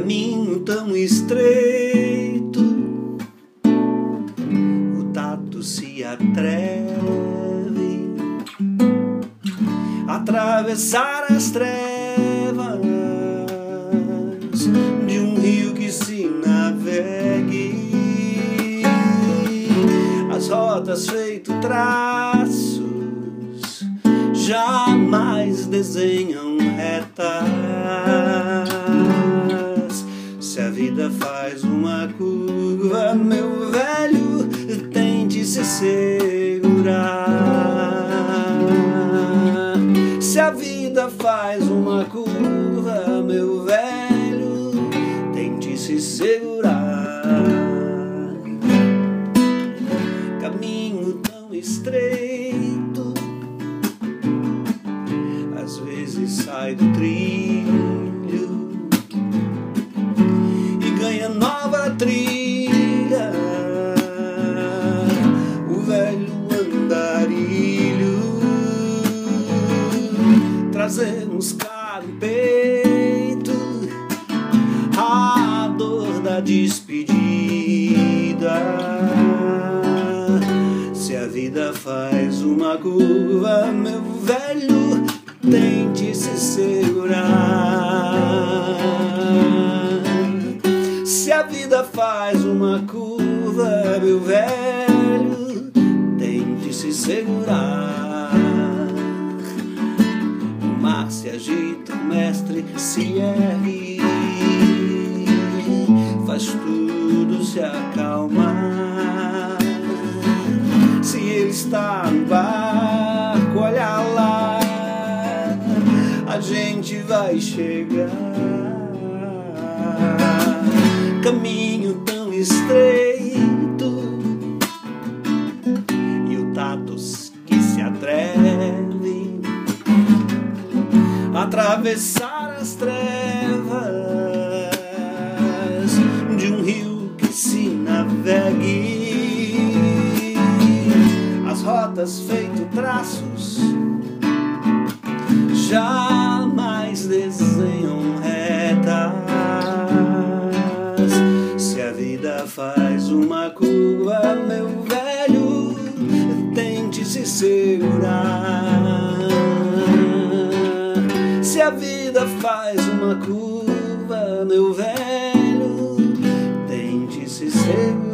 caminho tão estreito, o tato se atreve a atravessar as trevas de um rio que se navegue, as rotas feito traços jamais desenham retas a vida faz uma curva, meu velho, tente se segurar. Caminho tão estreito, às vezes sai do trilho ganha nova trilha. Trazemos cara e peito a dor da despedida. Se a vida faz uma curva, meu velho, tente se segurar. Se a vida faz uma curva, meu velho, tente se segurar. Se agita, o mestre se ergue, faz tudo se acalmar. Se ele está no barco, olha lá, a gente vai chegar. Caminho tão estreito atravessar as trevas de um rio que se navegue as rotas feito traços jamais desenham retas vida faz uma curva, meu velho, tente se segurar. A vida faz uma curva, meu velho, tente se segurar.